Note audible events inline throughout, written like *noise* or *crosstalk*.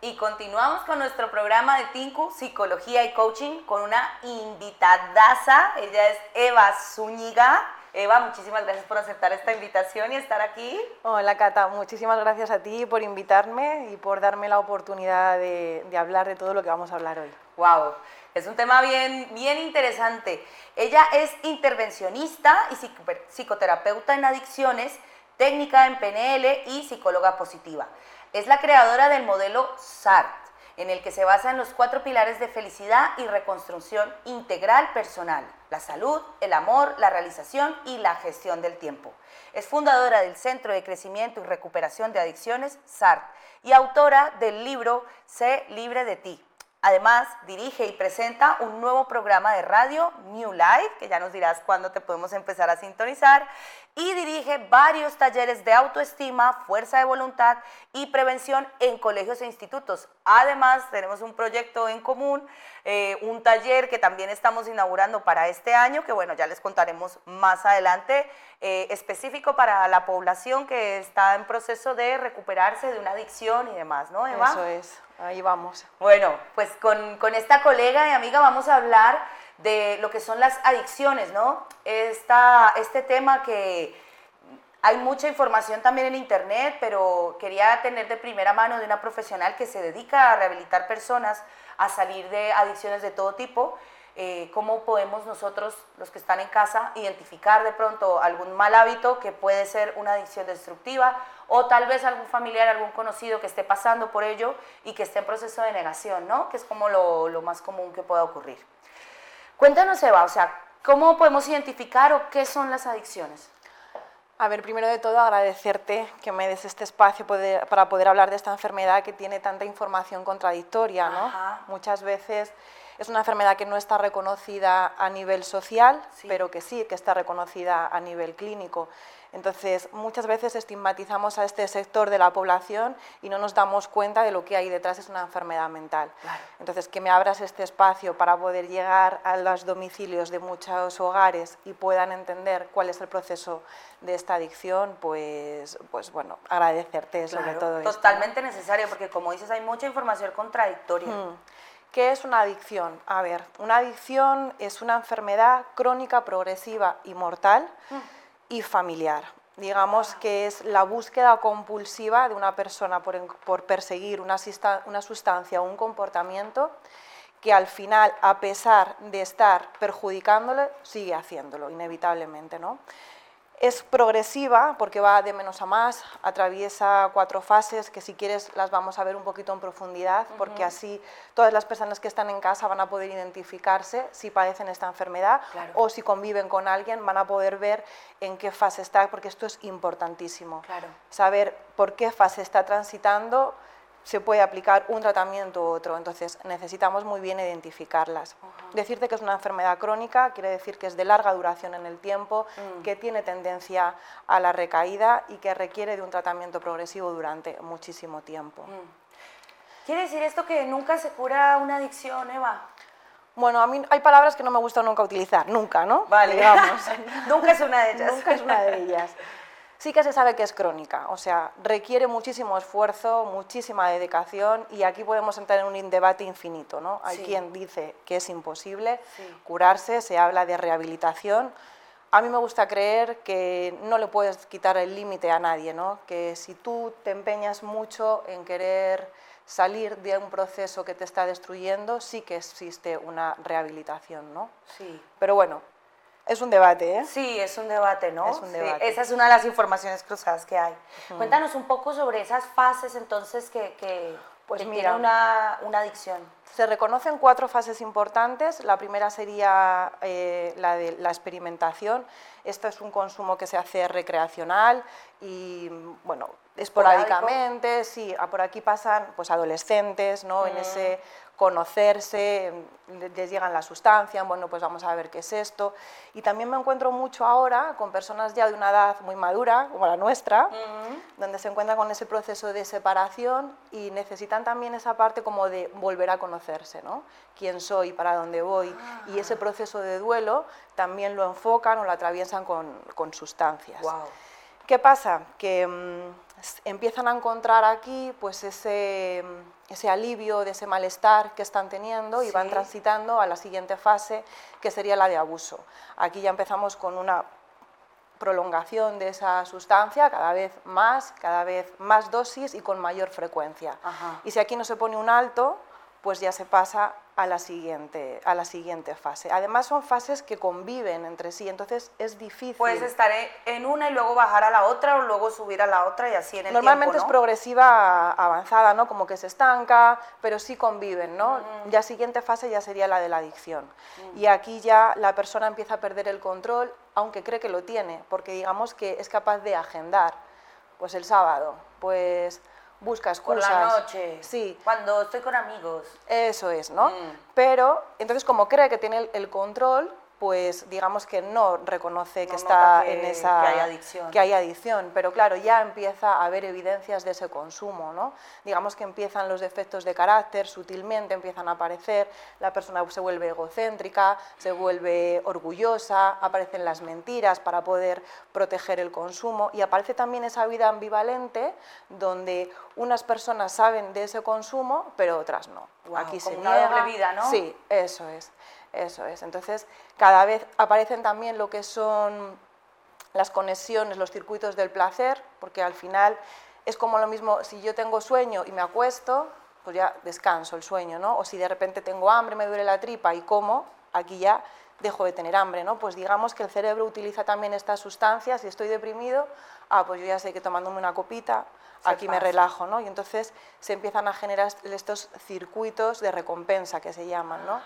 y continuamos con nuestro programa de Tinku, Psicología y Coaching, con una invitadaza. Ella es Eva Zúñiga. Eva, muchísimas gracias por aceptar esta invitación y estar aquí. Hola Cata, muchísimas gracias a ti por invitarme y por darme la oportunidad de, de hablar de todo lo que vamos a hablar hoy. Wow, es un tema bien, bien interesante. Ella es intervencionista y psicoterapeuta en adicciones, técnica en PNL y psicóloga positiva. Es la creadora del modelo SART, en el que se basan los cuatro pilares de felicidad y reconstrucción integral personal, la salud, el amor, la realización y la gestión del tiempo. Es fundadora del Centro de Crecimiento y Recuperación de Adicciones, SART, y autora del libro Sé libre de ti, Además, dirige y presenta un nuevo programa de radio, New Life, que ya nos dirás cuándo te podemos empezar a sintonizar, y dirige varios talleres de autoestima, fuerza de voluntad y prevención en colegios e institutos. Además, tenemos un proyecto en común, eh, un taller que también estamos inaugurando para este año, que bueno, ya les contaremos más adelante, eh, específico para la población que está en proceso de recuperarse de una adicción y demás, ¿no, Eva? Eso es. Ahí vamos. Bueno, pues con, con, esta colega y amiga vamos a hablar de lo que son las adicciones, ¿no? Esta, este tema que hay mucha información también en internet, pero quería tener de primera mano de una profesional que se dedica a rehabilitar personas a salir de adicciones de todo tipo. Eh, cómo podemos nosotros, los que están en casa, identificar de pronto algún mal hábito que puede ser una adicción destructiva o tal vez algún familiar, algún conocido que esté pasando por ello y que esté en proceso de negación, ¿no? Que es como lo, lo más común que pueda ocurrir. Cuéntanos, Eva, o sea, ¿cómo podemos identificar o qué son las adicciones? A ver, primero de todo agradecerte que me des este espacio para poder hablar de esta enfermedad que tiene tanta información contradictoria, ¿no? Muchas veces es una enfermedad que no está reconocida a nivel social, pero que sí, que está reconocida a nivel clínico. Entonces, muchas veces estigmatizamos a este sector de la población y no nos damos cuenta de lo que hay detrás, es una enfermedad mental. Entonces, que me abras este espacio para poder llegar a los domicilios de muchos hogares y puedan entender cuál es el proceso de esta adicción, pues, pues bueno, agradecerte sobre todo. Totalmente necesario, porque como dices, hay mucha información contradictoria. Hmm. ¿Qué es una adicción? A ver, una adicción es una enfermedad crónica, progresiva y mortal mm. y familiar. Digamos que es la búsqueda compulsiva de una persona por, perseguir una, una sustancia o un comportamiento que al final, a pesar de estar perjudicándole, sigue haciéndolo, inevitablemente. ¿no? Es progresiva porque va de menos a más, atraviesa cuatro fases que si quieres las vamos a ver un poquito en profundidad, porque así todas las personas que están en casa van a poder identificarse si padecen esta enfermedad o si conviven con alguien van a poder ver en qué fase está, porque esto es importantísimo. Saber por qué fase está transitando se puede aplicar un tratamiento u otro, entonces necesitamos muy bien identificarlas. Decirte que es una enfermedad crónica quiere decir que es de larga duración en el tiempo, mm. que tiene tendencia a la recaída y que requiere de un tratamiento progresivo durante muchísimo tiempo. Mm. ¿Quiere decir esto que nunca se cura una adicción, Eva? Bueno, a mí hay palabras que no me gusta nunca utilizar, nunca, ¿no? Vale, Digamos. *laughs* nunca es una de ellas. nunca es una de ellas sí que se sabe que es crónica, o sea, requiere muchísimo esfuerzo, muchísima dedicación y aquí podemos entrar en un debate infinito, ¿no? Hay quien dice que es imposible curarse, se habla de rehabilitación. A mí me gusta creer que no le puedes quitar el límite a nadie, ¿no? Que si tú te empeñas mucho en querer salir de un proceso que te está destruyendo, sí que existe una rehabilitación, ¿no? Sí. Pero bueno, es un debate, ¿eh? Sí, es un debate, ¿no? Es un debate. esa es una de las informaciones cruzadas que hay. Cuéntanos un poco sobre esas fases entonces que, que pues mira, una, una, adicción. Se reconocen cuatro fases importantes. La primera sería eh, la de la experimentación. Esto es un consumo que se hace recreacional y, bueno, esporádicamente, sí, por aquí pasan pues adolescentes, ¿no? En ese conocerse, les llegan la sustancia, bueno, pues vamos a ver qué es esto. Y también me encuentro mucho ahora con personas ya de una edad muy madura, como la nuestra, donde se encuentran con ese proceso de separación y necesitan también esa parte como de volver a conocerse, ¿no? Quién soy, para dónde voy. Y ese proceso de duelo también lo enfocan o lo atraviesan con, con sustancias. ¿Qué pasa? Que mm, empiezan a encontrar aquí pues ese, mm, ese, alivio de ese malestar que están teniendo y van transitando a la siguiente fase, que sería la de abuso. Aquí ya empezamos con una prolongación de esa sustancia, cada vez más, cada vez más dosis y con mayor frecuencia. Y si aquí no se pone un alto, pues ya se pasa a la, siguiente, a la siguiente fase. Además son fases que conviven entre sí, entonces es difícil. Puedes estar en una y luego bajar a la otra o luego subir a la otra y así en el Normalmente tiempo, es progresiva avanzada, ¿no? Como que se estanca, pero sí conviven, ¿no? Ya siguiente fase ya sería la de la adicción. Mm. Y aquí ya la persona empieza a perder el control, aunque cree que lo tiene, porque digamos que es capaz de agendar. Pues el sábado, pues busca excusas. Por la noche. Sí. Cuando estoy con amigos. Eso es, ¿no? Mm. Pero entonces como cree que tiene el control, pues digamos que no reconoce que está en esa que hay adicción. que hay adicción, pero claro, ya empieza a haber evidencias de ese consumo, ¿no? Digamos que empiezan los defectos de carácter, sutilmente empiezan a aparecer, la persona se vuelve egocéntrica, se vuelve orgullosa, aparecen las mentiras para poder proteger el consumo y aparece también esa vida ambivalente donde unas personas saben de ese consumo, pero otras no. Aquí se una doble vida, ¿no? Sí, eso es. Eso es. Entonces, cada vez aparecen también lo que son las conexiones, los circuitos del placer, porque al final es como lo mismo, si yo tengo sueño y me acuesto, pues ya descanso el sueño, ¿no? O si de repente tengo hambre, me duele la tripa y como, aquí ya dejo de tener hambre, ¿no? Pues digamos que el cerebro utiliza también estas sustancias, si estoy deprimido, ah, pues yo ya sé que tomándome una copita aquí me relajo, ¿no? Y entonces se empiezan a generar estos circuitos de recompensa que se llaman, ¿no?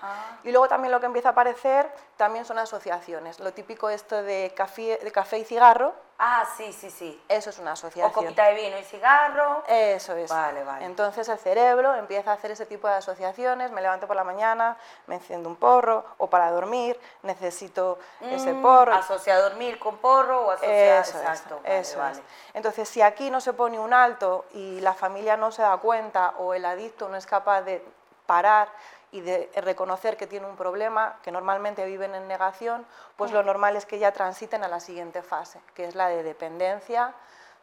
Y luego también lo que empieza a aparecer también son asociaciones. Lo típico esto de café, de café y cigarro. Ah, sí, sí, sí. Eso es una asociación. O copita de vino y cigarro. Eso es. Vale, vale. Entonces el cerebro empieza a hacer ese tipo de asociaciones. Me levanto por la mañana, me enciendo un porro, o para dormir necesito ese mm, porro. Asocia dormir con porro o asocia... Eso Exacto. eso vale. Entonces, si aquí no se pone un alto y la familia no se da cuenta o el adicto no es capaz de parar y de reconocer que tiene un problema, que normalmente viven en negación, pues lo normal es que ya transiten a la siguiente fase, que es la de dependencia,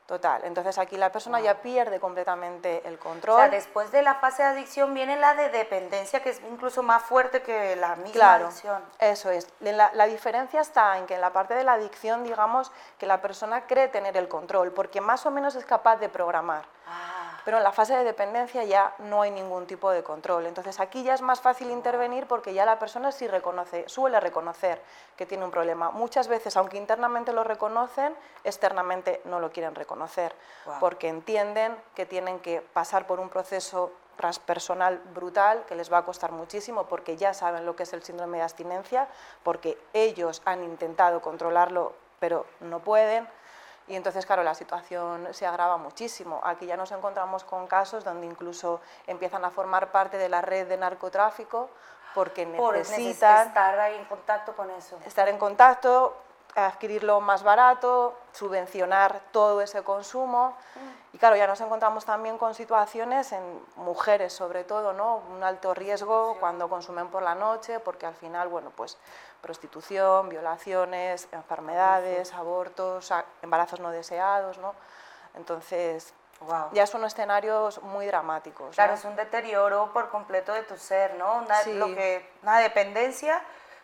Total. Entonces aquí la persona ya pierde completamente el control. O sea, después de la fase de adicción viene la de dependencia, que es incluso más fuerte que la misma claro, adicción. Eso es. La, la, diferencia está en que en la parte de la adicción, digamos, que la persona cree tener el control, porque más o menos es capaz de programar. Ah pero en la fase de dependencia ya no hay ningún tipo de control. Entonces aquí ya es más fácil intervenir porque ya la persona sí reconoce, suele reconocer que tiene un problema. Muchas veces, aunque internamente lo reconocen, externamente no lo quieren reconocer, porque entienden que tienen que pasar por un proceso transpersonal brutal que les va a costar muchísimo porque ya saben lo que es el síndrome de abstinencia, porque ellos han intentado controlarlo pero no pueden, y entonces, claro, la situación se agrava muchísimo. Aquí ya nos encontramos con casos donde incluso empiezan a formar parte de la red de narcotráfico porque necesitan estar ahí en contacto con eso. Estar en contacto, adquirirlo más barato, subvencionar todo ese consumo. Y claro, ya nos encontramos también con situaciones en mujeres sobre todo, ¿no? Un alto riesgo cuando consumen por la noche, porque al final, bueno, pues prostitución, violaciones, enfermedades, abortos, embarazos no deseados, ¿no? Entonces, ya son escenarios muy dramáticos. Claro, es un deterioro por completo de tu ser, ¿no? Una, lo que, una dependencia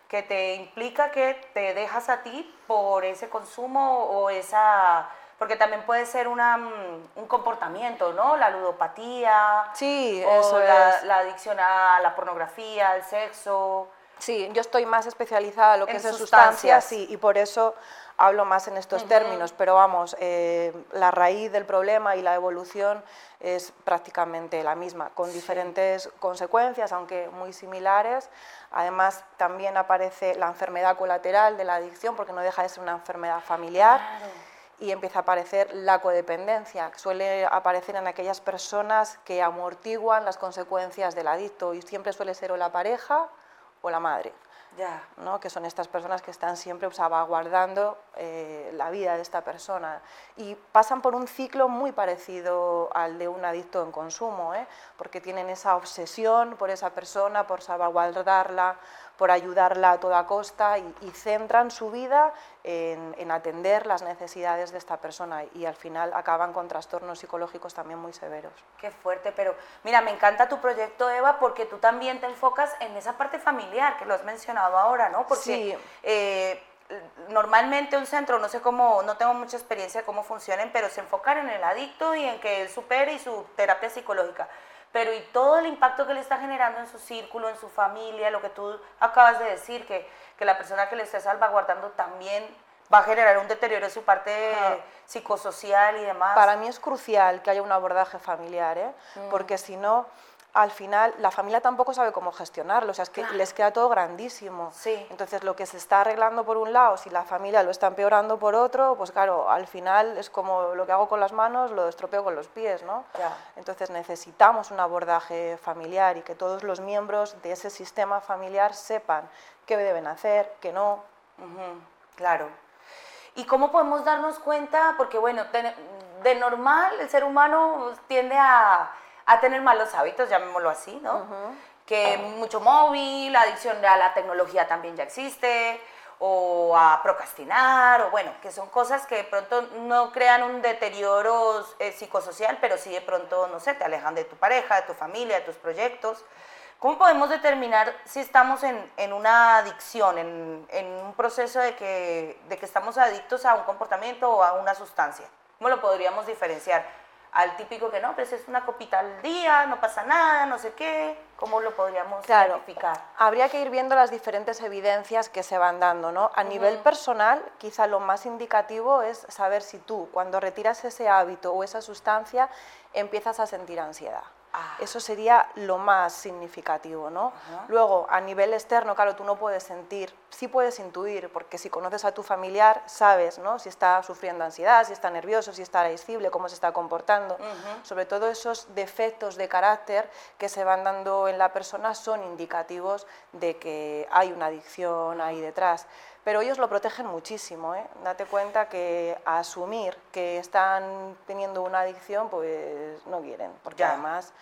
que te implica que te dejas a ti por ese consumo o esa porque también puede ser una, mm, un comportamiento, ¿no? La ludopatía, sí, o eso la, la, adicción a la pornografía, al sexo. Sí, yo estoy más especializada en lo que es en sustancias, sí, y por eso hablo más en estos términos, pero vamos, eh, la raíz del problema y la evolución es prácticamente la misma, con diferentes consecuencias, aunque muy similares. Además, también aparece la enfermedad colateral de la adicción, porque no deja de ser una enfermedad familiar. Y empieza a aparecer la codependencia, que suele aparecer en aquellas personas que amortiguan las consecuencias del adicto y siempre suele ser o la pareja o la madre. Ya. ¿no? que son estas personas que están siempre salvaguardando eh, la vida de esta persona y pasan por un ciclo muy parecido al de un adicto en consumo, ¿eh? porque tienen esa obsesión por esa persona, por salvaguardarla, por ayudarla a toda costa y, centran su vida en, atender las necesidades de esta persona y al final acaban con trastornos psicológicos también muy severos. Qué fuerte, pero mira, me encanta tu proyecto, Eva, porque tú también te enfocas en esa parte familiar que lo has mencionado ahora, ¿no? Porque sí. Eh, normalmente un centro, no sé cómo, no tengo mucha experiencia de cómo funcionen, pero se enfocan en el adicto y en que él supere y su terapia psicológica. Pero y todo el impacto que le está generando en su círculo, en su familia, lo que tú acabas de decir, que, que la persona que le esté salvaguardando también va a generar un deterioro en su parte psicosocial y demás. Para mí es crucial que haya un abordaje familiar, ¿eh? Mm. porque si no, al final la familia tampoco sabe cómo gestionarlo, o sea, es que les queda todo grandísimo. Sí. Entonces, lo que se está arreglando por un lado, si la familia lo está empeorando por otro, pues claro, al final es como lo que hago con las manos, lo estropeo con los pies, ¿no? Entonces, necesitamos un abordaje familiar y que todos los miembros de ese sistema familiar sepan qué deben hacer, qué no. Claro. ¿Y cómo podemos darnos cuenta? Porque, bueno, de normal el ser humano tiende a a tener malos hábitos, llamémoslo así, ¿no? Que mucho móvil, adicción a la tecnología también ya existe, o a procrastinar, o bueno, que son cosas que de pronto no crean un deterioro eh, psicosocial, pero sí de pronto, no sé, te alejan de tu pareja, de tu familia, de tus proyectos. ¿Cómo podemos determinar si estamos en, en una adicción, en, en, un proceso de que, de que estamos adictos a un comportamiento o a una sustancia? ¿Cómo lo podríamos diferenciar? Al típico que no, pues es una copita al día, no pasa nada, no sé qué, ¿cómo lo podríamos identificar? Habría que ir viendo las diferentes evidencias que se van dando, ¿no? A nivel personal, quizá lo más indicativo es saber si tú, cuando retiras ese hábito o esa sustancia, empiezas a sentir ansiedad. Ah. Eso sería lo más significativo, ¿no? Luego, a nivel externo, claro, tú no puedes sentir, sí puedes intuir, porque si conoces a tu familiar, sabes, ¿no? Si está sufriendo ansiedad, si está nervioso, si está irascible, cómo se está comportando. Sobre todo esos defectos de carácter que se van dando en la persona son indicativos de que hay una adicción ahí detrás pero ellos lo protegen muchísimo. ¿eh? Date cuenta que asumir que están teniendo una adicción, pues no quieren, porque además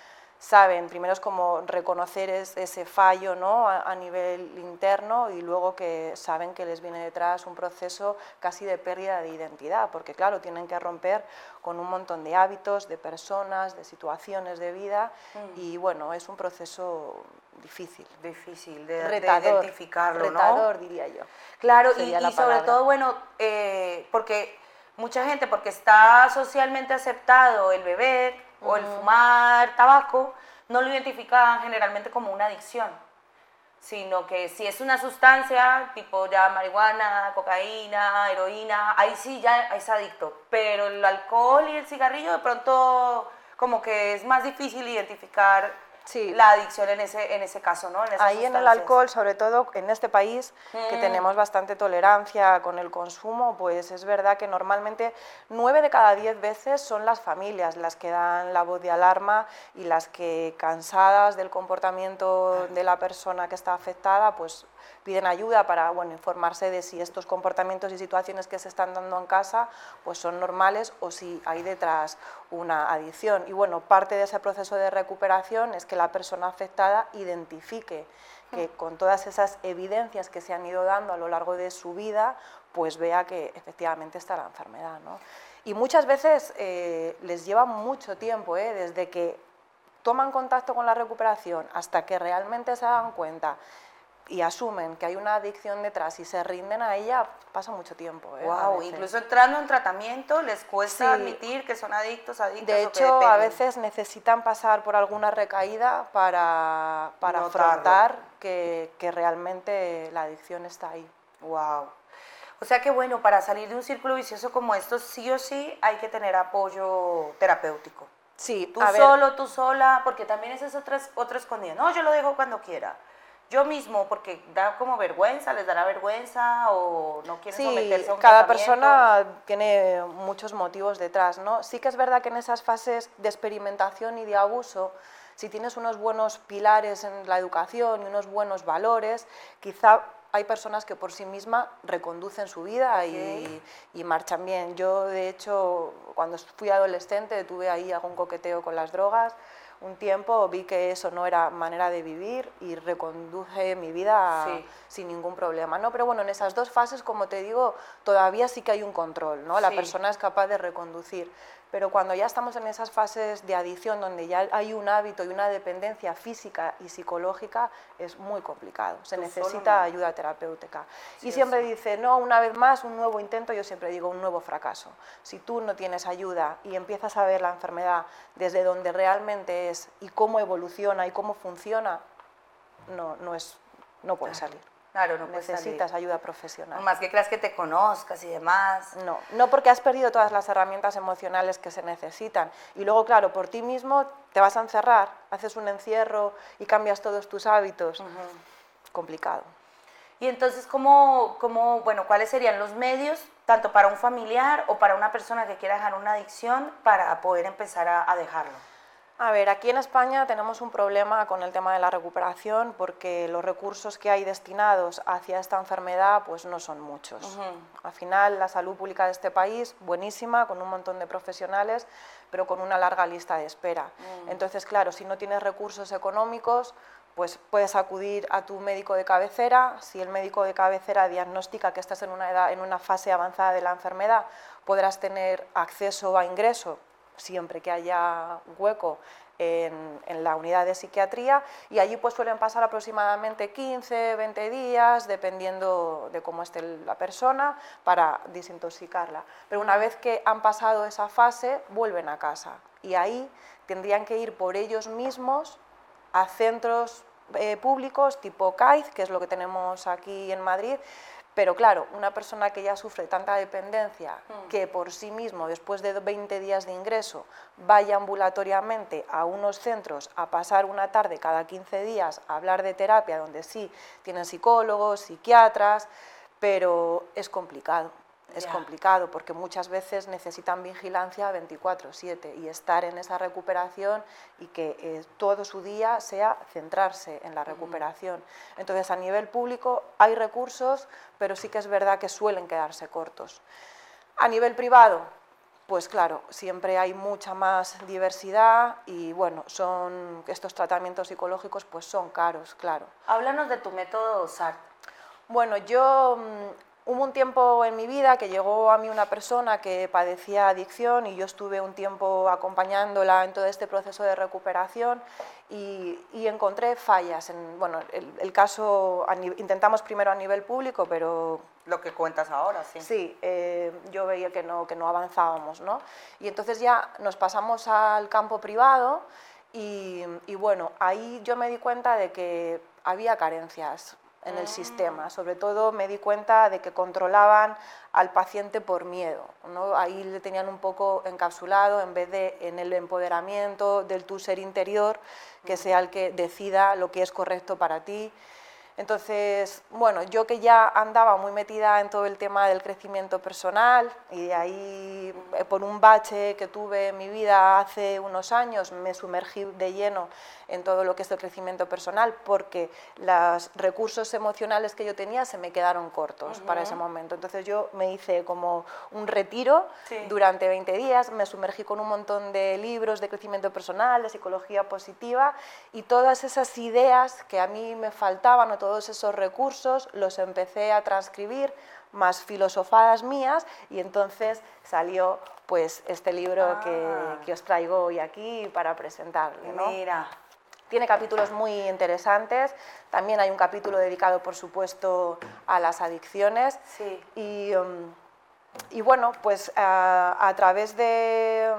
saben, primero es como reconocer ese fallo ¿no? a, nivel interno y luego que saben que les viene detrás un proceso casi de pérdida de identidad, porque claro, tienen que romper con un montón de hábitos, de personas, de situaciones de vida mm. y bueno, es un proceso difícil. Difícil de, identificarlo, retador, diría yo. Claro, y, sobre todo, bueno, eh, porque mucha gente, porque está socialmente aceptado el beber o el fumar tabaco, no lo identifican generalmente como una adicción, sino que si es una sustancia tipo ya marihuana, cocaína, heroína, ahí sí ya es adicto, pero el alcohol y el cigarrillo de pronto como que es más difícil identificar sí. la adicción en ese, en ese caso, ¿no? Ahí en el alcohol, sobre todo en este país, que mm. tenemos bastante tolerancia con el consumo, pues es verdad que normalmente nueve de cada diez veces son las familias las que dan la voz de alarma y las que, cansadas del comportamiento de la persona que está afectada, pues piden ayuda para bueno, informarse de si estos comportamientos y situaciones que se están dando en casa pues son normales o si hay detrás una adicción. Y bueno, parte de ese proceso de recuperación es que la persona afectada identifique que mm. con todas esas evidencias que se han ido dando a lo largo de su vida, pues vea que efectivamente está la enfermedad. ¿no? Y muchas veces eh, les lleva mucho tiempo, ¿eh? desde que toman contacto con la recuperación hasta que realmente se dan cuenta y asumen que hay una adicción detrás y se rinden a ella, pasa mucho tiempo. Wow, ¿eh? incluso entrando en tratamiento les cuesta admitir que son adictos, adictos. De hecho, a veces necesitan pasar por alguna recaída para, para afrontar que, que, realmente la adicción está ahí. Wow. O sea que bueno, para salir de un círculo vicioso como esto, sí o sí hay que tener apoyo terapéutico. Sí, tú solo, tú sola, porque también ese es otro, otro escondido. No, yo lo dejo cuando quiera yo mismo, porque da como vergüenza, les dará vergüenza o no quieren sí, someterse a un cada persona tiene muchos motivos detrás, ¿no? Sí que es verdad que en esas fases de experimentación y de abuso, si tienes unos buenos pilares en la educación y unos buenos valores, quizá hay personas que por sí mismas reconducen su vida y, y, marchan bien. Yo, de hecho, cuando fui adolescente tuve ahí algún coqueteo con las drogas, un tiempo, vi que eso no era manera de vivir y reconduje mi vida sin ningún problema. ¿no? Pero bueno, en esas dos fases, como te digo, todavía sí que hay un control, ¿no? la persona es capaz de reconducir pero cuando ya estamos en esas fases de adicción donde ya hay un hábito y una dependencia física y psicológica, es muy complicado. Se necesita ayuda terapéutica. y siempre dice, no, una vez más, un nuevo intento, yo siempre digo un nuevo fracaso. Si tú no tienes ayuda y empiezas a ver la enfermedad desde donde realmente es y cómo evoluciona y cómo funciona, no, no, es, no puede salir. Claro, no necesitas ayuda profesional. más que creas que te conozcas y demás. No, no porque has perdido todas las herramientas emocionales que se necesitan. Y luego, claro, por ti mismo te vas a encerrar, haces un encierro y cambias todos tus hábitos. Complicado. Y entonces, ¿cómo, ¿cómo, bueno, cuáles serían los medios, tanto para un familiar o para una persona que quiera dejar una adicción, para poder empezar a dejarlo? A ver, aquí en España tenemos un problema con el tema de la recuperación porque los recursos que hay destinados hacia esta enfermedad pues no son muchos. Al final la salud pública de este país buenísima, con un montón de profesionales, pero con una larga lista de espera. Mm. Entonces, claro, si no tienes recursos económicos, pues puedes acudir a tu médico de cabecera. Si el médico de cabecera diagnostica que estás en una, edad, en una fase avanzada de la enfermedad, podrás tener acceso a ingreso siempre que haya hueco en, la unidad de psiquiatría y allí pues suelen pasar aproximadamente 15, 20 días, dependiendo de cómo esté la persona, para desintoxicarla. Pero una vez que han pasado esa fase, vuelven a casa y ahí tendrían que ir por ellos mismos a centros eh, públicos tipo CAIZ, que es lo que tenemos aquí en Madrid, pero claro, una persona que ya sufre tanta dependencia mm. que por sí mismo, después de 20 días de ingreso, vaya ambulatoriamente a unos centros a pasar una tarde cada 15 días a hablar de terapia, donde sí tienen psicólogos, psiquiatras, pero es complicado es complicado porque muchas veces necesitan vigilancia 24/7 y estar en esa recuperación y que eh, todo su día sea centrarse en la recuperación. Entonces, a nivel público hay recursos, pero sí que es verdad que suelen quedarse cortos. A nivel privado, pues claro, siempre hay mucha más diversidad y bueno, son estos tratamientos psicológicos pues son caros, claro. Háblanos de tu método SART. Bueno, yo mm, Hubo un tiempo en mi vida que llegó a mí una persona que padecía adicción y yo estuve un tiempo acompañándola en todo este proceso de recuperación y, encontré fallas. En, bueno, el, caso, intentamos primero a nivel público, pero... Lo que cuentas ahora, sí. Sí, eh, yo veía que no, que no avanzábamos, ¿no? Y entonces ya nos pasamos al campo privado y, y bueno, ahí yo me di cuenta de que había carencias en el sistema. Sobre todo me di cuenta de que controlaban al paciente por miedo. ¿no? Ahí le tenían un poco encapsulado en vez de en el empoderamiento del tu ser interior, que sea el que decida lo que es correcto para ti entonces, bueno, yo que ya andaba muy metida en todo el tema del crecimiento personal y de ahí, eh, por un bache que tuve en mi vida hace unos años, me sumergí de lleno en todo lo que es el crecimiento personal porque los recursos emocionales que yo tenía se me quedaron cortos para ese momento. Entonces yo me hice como un retiro durante 20 días, me sumergí con un montón de libros de crecimiento personal, de psicología positiva y todas esas ideas que a mí me faltaban todos esos recursos los empecé a transcribir, más filosofadas mías, y entonces salió pues este libro que, ah. que, os traigo hoy aquí para presentarle. Mira. Tiene capítulos muy interesantes, también hay un capítulo dedicado, por supuesto, a las adicciones. Sí. Y, um, y bueno, pues a, través de,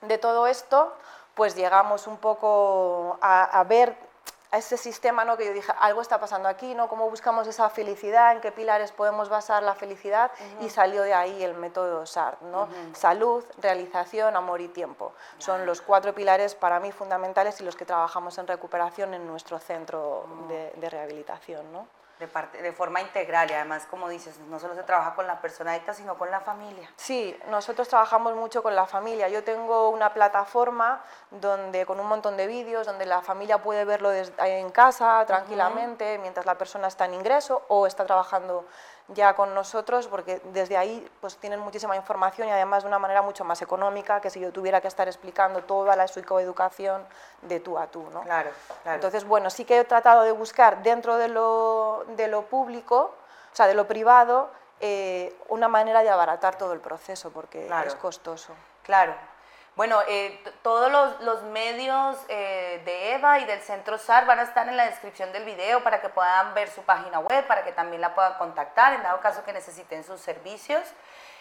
de todo esto, pues llegamos un poco a, a ver a ese sistema ¿no? que yo dije, algo está pasando aquí, ¿no? ¿Cómo buscamos esa felicidad? ¿En qué pilares podemos basar la felicidad? Y salió de ahí el método SART, ¿no? Salud, realización, amor y tiempo. Son los cuatro pilares para mí fundamentales y los que trabajamos en recuperación en nuestro centro de, rehabilitación, ¿no? De, parte, de forma integral y además, como dices, no solo se trabaja con la persona adicta, sino con la familia. Sí, nosotros trabajamos mucho con la familia. Yo tengo una plataforma donde con un montón de vídeos, donde la familia puede verlo en casa tranquilamente, mientras la persona está en ingreso o está trabajando ya con nosotros, porque desde ahí pues tienen muchísima información y además de una manera mucho más económica que si yo tuviera que estar explicando toda la psicoeducación de tú a tú. ¿no? Claro, claro. Entonces, bueno, sí que he tratado de buscar dentro de lo, de lo público, o sea, de lo privado, eh, una manera de abaratar todo el proceso, porque es costoso. Claro, bueno, eh, todos los, medios eh, de EVA y del Centro SAR van a estar en la descripción del video para que puedan ver su página web, para que también la puedan contactar en dado caso que necesiten sus servicios.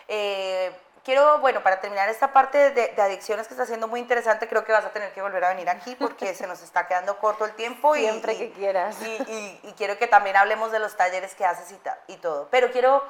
Eh, quiero, bueno, para terminar esta parte de, adicciones que está siendo muy interesante, creo que vas a tener que volver a venir aquí porque se nos está quedando corto el tiempo. Siempre que quieras. Y, quiero que también hablemos de los talleres que haces y, y todo. Pero quiero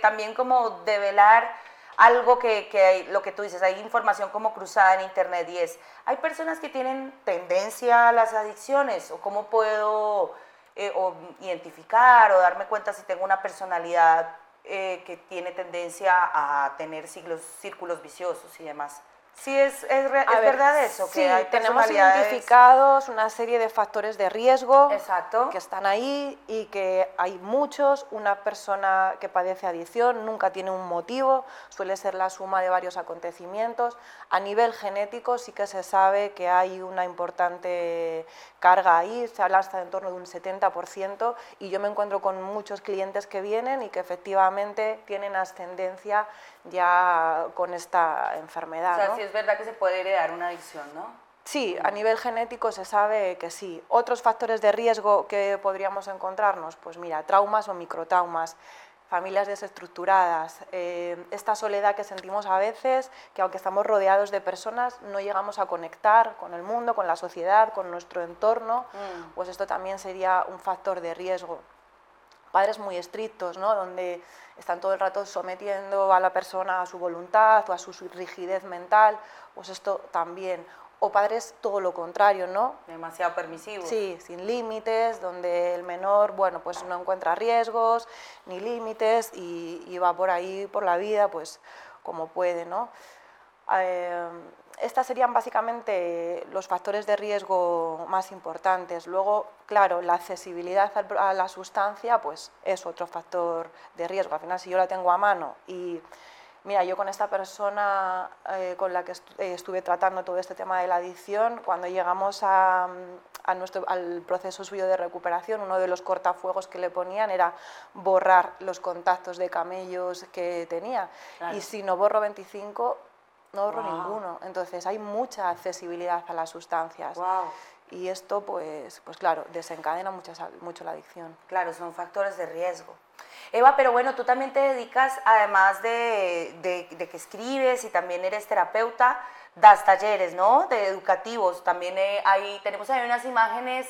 también como develar algo que, que, lo que tú dices, hay información como cruzada en internet y es, hay personas que tienen tendencia a las adicciones o cómo puedo eh, identificar o darme cuenta si tengo una personalidad eh, que tiene tendencia a tener ciclos, círculos viciosos y demás. Sí, es, es, verdad eso. Sí, que tenemos identificados una serie de factores de riesgo Exacto. que están ahí y que hay muchos. Una persona que padece adicción nunca tiene un motivo, suele ser la suma de varios acontecimientos. A nivel genético sí que se sabe que hay una importante carga ahí, se habla hasta en torno de un 70% y yo me encuentro con muchos clientes que vienen y que efectivamente tienen ascendencia ya con esta enfermedad. O sea, sí es verdad que se puede heredar una adicción, ¿no? Sí, a nivel genético se sabe que sí. Otros factores de riesgo que podríamos encontrarnos, pues mira, traumas o microtraumas, familias desestructuradas, eh, esta soledad que sentimos a veces, que aunque estamos rodeados de personas, no llegamos a conectar con el mundo, con la sociedad, con nuestro entorno, mm. pues esto también sería un factor de riesgo. Padres muy estrictos, ¿no? donde están todo el rato sometiendo a la persona a su voluntad o a su rigidez mental, pues esto también. O padres todo lo contrario, ¿no? Demasiado permisivos. Sí, sin límites, donde el menor, bueno, pues no encuentra riesgos ni límites y, va por ahí, por la vida, pues como puede, ¿no? Eh, estas serían básicamente los factores de riesgo más importantes. Luego, claro, la accesibilidad a la sustancia pues es otro factor de riesgo. Al final, si yo la tengo a mano y, mira, yo con esta persona eh, con la que eh, estuve tratando todo este tema de la adicción, cuando llegamos a, nuestro, al proceso suyo de recuperación, uno de los cortafuegos que le ponían era borrar los contactos de camellos que tenía. Y si no borro 25, no ahorro ninguno. Entonces hay mucha accesibilidad a las sustancias. Y esto, pues, pues claro, desencadena mucho, mucho la adicción. Claro, son factores de riesgo. Eva, pero bueno, tú también te dedicas, además de, de, que escribes y también eres terapeuta, das talleres, ¿no? De educativos. También eh, hay, tenemos ahí unas imágenes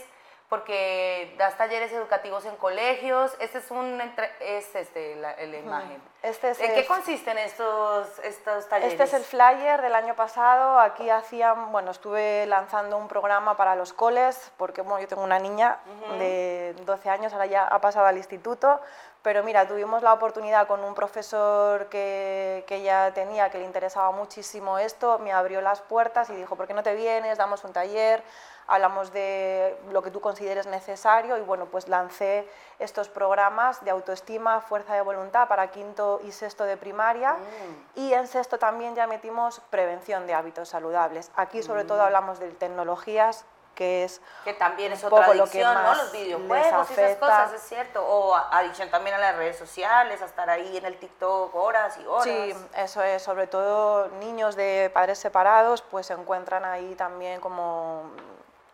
porque das talleres educativos en colegios. Este es un es este la, imagen. Este ¿En qué consisten estos estos talleres? Este es el flyer del año pasado. Aquí hacían, bueno, estuve lanzando un programa para los coles porque bueno, yo tengo una niña de 12 años, ahora ya ha pasado al instituto, pero mira, tuvimos la oportunidad con un profesor que, que ya tenía, que le interesaba muchísimo esto, me abrió las puertas y dijo, ¿por qué no te vienes? Damos un taller hablamos de lo que tú consideres necesario y bueno, pues lancé estos programas de autoestima, fuerza de voluntad para quinto y sexto de primaria mm. y en sexto también ya metimos prevención de hábitos saludables. Aquí sobre todo mm. hablamos de tecnologías que es que también es otra adicción, ¿no? Los videojuegos y esas cosas, es cierto, o adicción también a las redes sociales, a estar ahí en el TikTok horas y horas. Sí, eso es, sobre todo niños de padres separados, pues se encuentran ahí también como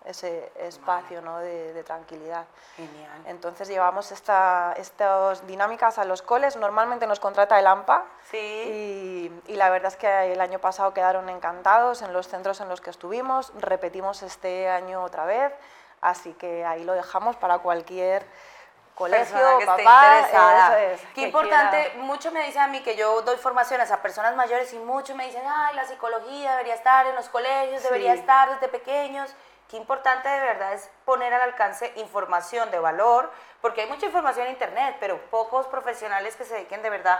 ese espacio ¿no? de, tranquilidad. Genial. Entonces llevamos esta, estas dinámicas a los coles, normalmente nos contrata el AMPA sí. y, la verdad es que el año pasado quedaron encantados en los centros en los que estuvimos, repetimos este año otra vez, así que ahí lo dejamos para cualquier colegio, que papá, interesada. Qué importante, mucho me dicen a mí que yo doy formaciones a personas mayores y mucho me dicen, ay, la psicología debería estar en los colegios, debería estar desde pequeños qué importante de verdad es poner al alcance información de valor, porque hay mucha información en Internet, pero pocos profesionales que se dediquen de verdad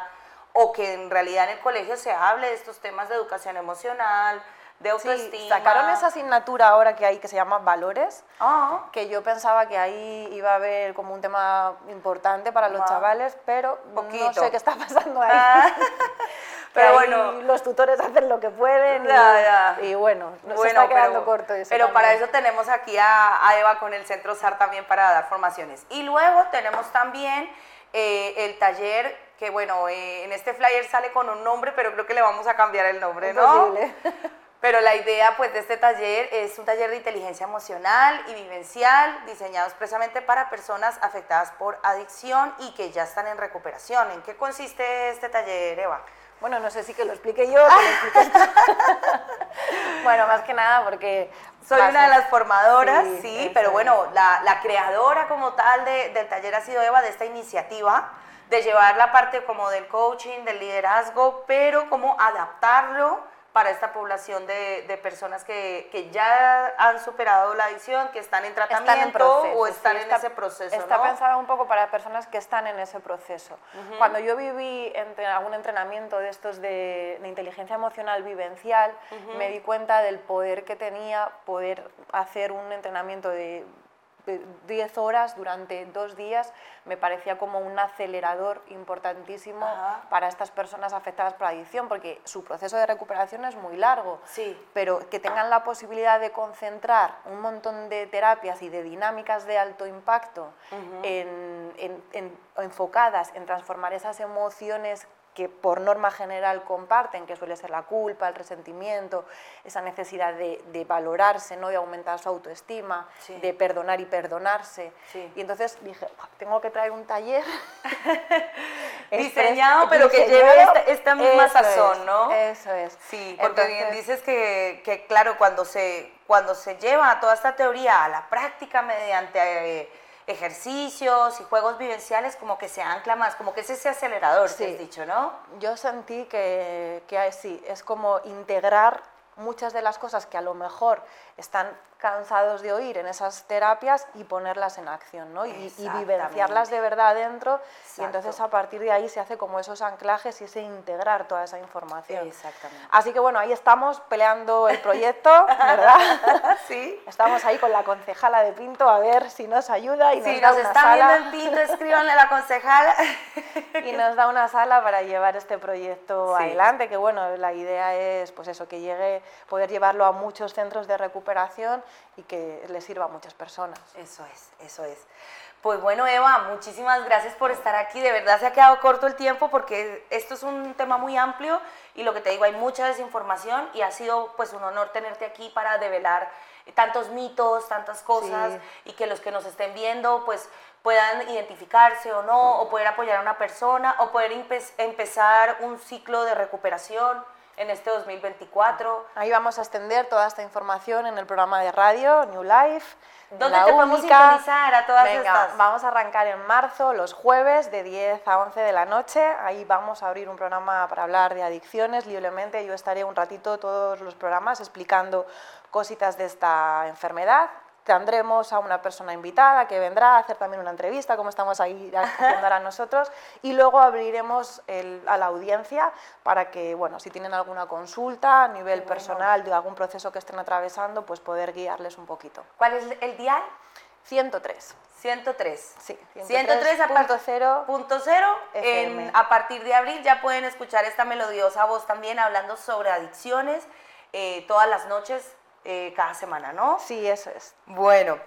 o que en realidad en el colegio se hable de estos temas de educación emocional, de autoestima. sacaron esa asignatura ahora que hay que se llama Valores, Ah, que yo pensaba que ahí iba a haber como un tema importante para los Ah. chavales, pero no Poquito. sé qué está *laughs* pasando ahí. Ah. *laughs* Pero bueno. los tutores *laughs* hacen lo que pueden y, Ya, ya. y bueno, nos Bueno, está quedando pero, corto eso Pero para eso tenemos aquí a, a Eva con el Centro SAR también para dar formaciones. Y luego tenemos también eh, el taller que, bueno, eh, en este flyer sale con un nombre, pero creo que le vamos a cambiar el nombre, ¿no? Imposible. *laughs* Pero la idea pues de este taller es un taller de inteligencia emocional y vivencial diseñado expresamente para personas afectadas por adicción y que ya están en recuperación. ¿En qué consiste este taller, Eva? Bueno, no sé si que lo explique yo, que lo expliques tú. *laughs* bueno, más que nada porque... Soy una de las formadoras, Sí, pero bueno, la, la creadora como tal de- del taller ha sido Eva de esta iniciativa, de llevar la parte como del coaching, del liderazgo, pero como adaptarlo para esta población de, de personas que, que ya han superado la adicción, que están en tratamiento están en proceso, o están sí, en ese proceso, Está ¿no? pensada un poco para personas que están en ese proceso. Cuando yo viví entre algún entrenamiento de estos de, de inteligencia emocional vivencial, me di cuenta del poder que tenía poder hacer un entrenamiento de 10 horas durante dos días me parecía como un acelerador importantísimo Ajá. para estas personas afectadas por adicción, porque su proceso de recuperación es muy largo Sí. pero que tengan la posibilidad de concentrar un montón de terapias y de dinámicas de alto impacto en- en- en- enfocadas en transformar esas emociones que por norma general comparten, que suele ser la culpa, el resentimiento, esa necesidad de, de valorarse, ¿no? de aumentar su autoestima, Sí. de perdonar y perdonarse. Sí. Y entonces dije, "Buah, tengo que traer un taller *laughs* Diseñado, pero que lleve diseñado". esta- esta misma Eso sazón, es, ¿no? Eso es. Sí, porque bien Entonces- dices que, que, claro, cuando se, cuando se lleva toda esta teoría a la práctica mediante eh, ejercicios y juegos vivenciales, como que se ancla más, como que es ese acelerador, Sí. que has dicho, ¿no? Yo sentí que, que sí, es como integrar muchas de las cosas que a lo mejor están cansados de oír en esas terapias y ponerlas en acción, ¿no? Y, y vivenciarlas de verdad dentro y entonces a partir de ahí se hace como esos anclajes y ese integrar toda esa información. Exactamente. Así que bueno, ahí estamos peleando el proyecto, *laughs* ¿verdad? sí. Estamos ahí con la concejala de Pinto a ver si nos ayuda y nos Si da nos una están sala viendo en Pinto, escríbanle a la concejala. *laughs* y nos da una sala para llevar este proyecto Sí. adelante, que bueno, la idea es pues eso, que llegue, poder llevarlo a muchos centros de recuperación y que le sirva a muchas personas. Eso es, eso es. Pues bueno, Eva, muchísimas gracias por estar aquí. De verdad se ha quedado corto el tiempo porque esto es un tema muy amplio y lo que te digo, hay mucha desinformación y ha sido pues un honor tenerte aquí para develar tantos mitos, tantas cosas Sí. y que los que nos estén viendo pues puedan identificarse o no, o poder apoyar a una persona, o poder empe- empezar un ciclo de recuperación en este 2024. Ahí vamos a extender toda esta información en el programa de radio New Life. ¿Dónde La te podemos sintonizar a todas Venga, estas? Vamos a arrancar en marzo, los jueves, de 10 a 11 de la noche. Ahí vamos a abrir un programa para hablar de adicciones libremente. Yo estaré un ratito todos los programas explicando cositas de esta enfermedad. Tendremos a una persona invitada que vendrá a hacer también una entrevista, como estamos ahí *laughs* haciendo ahora nosotros, y luego abriremos el- a la audiencia para que, bueno, si tienen alguna consulta a nivel bueno. personal de algún proceso que estén atravesando, pues poder guiarles un poquito. ¿Cuál es el dial? 103. 103. Sí, 103 a par- punto cero. punto cero. FM. En- a partir de abril ya pueden escuchar esta melodiosa voz también hablando sobre adicciones eh, todas las noches, eh, cada semana, ¿no? Sí, eso es. Bueno,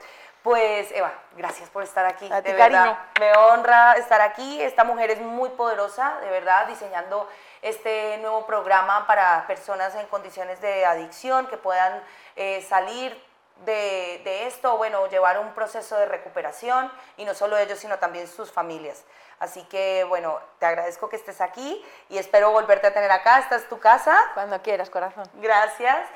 pues Eva, gracias por estar aquí. A ti, de verdad, cariño. me honra estar aquí. Esta mujer es muy poderosa, de verdad, diseñando este nuevo programa para personas en condiciones de adicción que puedan eh, salir de, de esto, bueno, llevar un proceso de recuperación y no solo ellos, sino también sus familias. Así que, bueno, te agradezco que estés aquí y espero volverte a tener acá. Esta es tu casa. Cuando quieras, corazón. Gracias.